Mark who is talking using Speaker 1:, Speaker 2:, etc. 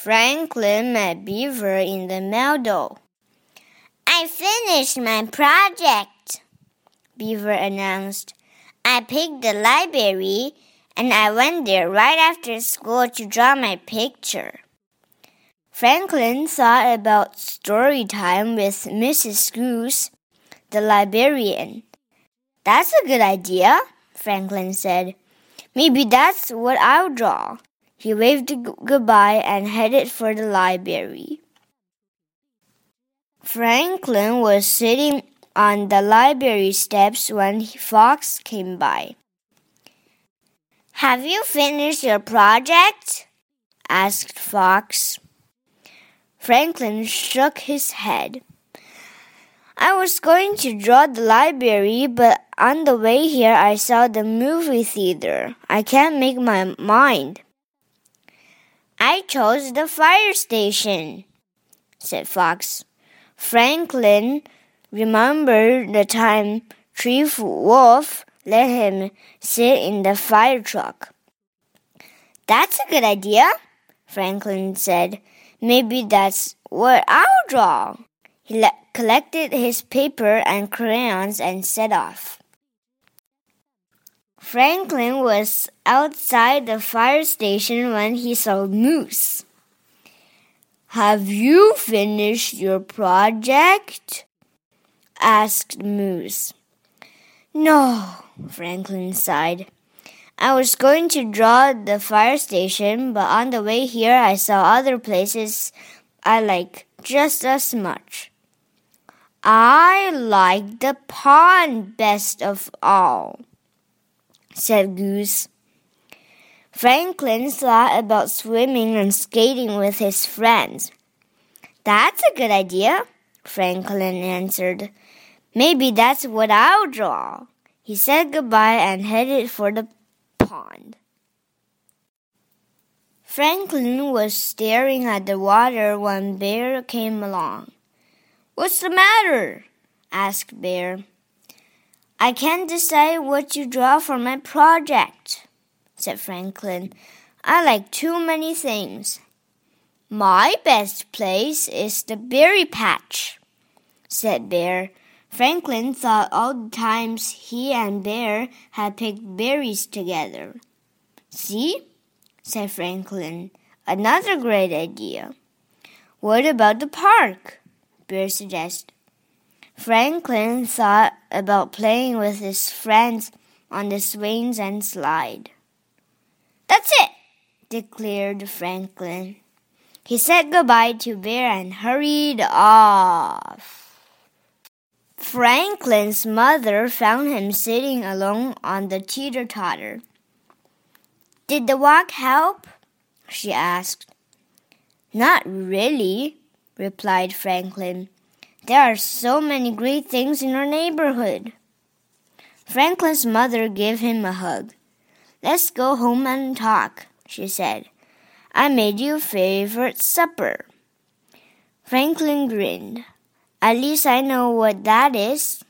Speaker 1: Franklin met Beaver in the meadow. I finished my project, Beaver announced. I picked the library and I went there right after school to draw my picture. Franklin thought about story time with Mrs. Goose, the librarian. That's a good idea, Franklin said. Maybe that's what I'll draw. He waved goodbye and headed for the library. Franklin was sitting on the library steps when Fox came by. Have you finished your project? asked Fox. Franklin shook his head. I was going to draw the library, but on the way here I saw the movie theater. I can't make my mind. I chose the fire station, said Fox. Franklin remembered the time Chief Wolf let him sit in the fire truck. That's a good idea, Franklin said. Maybe that's what I'll draw. He collected his paper and crayons and set off. Franklin was outside the fire station when he saw Moose. Have you finished your project? asked Moose. No, Franklin sighed. I was going to draw the fire station, but on the way here I saw other places I like just as much. I like the pond best of all, said Goose. Franklin thought about swimming and skating with his friends. That's a good idea, Franklin answered. Maybe that's what I'll draw. He said goodbye and headed for the pond. Franklin was staring at the water when Bear came along. What's the matter? asked Bear. I can't decide what to draw for my project said Franklin. I like too many things. My best place is the berry patch, said Bear. Franklin thought all the times he and Bear had picked berries together. See? said Franklin. Another great idea. What about the park? Bear suggested. Franklin thought about playing with his friends on the swings and slide. That's it, declared Franklin. He said goodbye to Bear and hurried off. Franklin's mother found him sitting alone on the teeter totter. Did the walk help? she asked. Not really, replied Franklin. There are so many great things in our neighborhood. Franklin's mother gave him a hug. Let's go home and talk, she said. I made you favorite supper. Franklin grinned. At least I know what that is.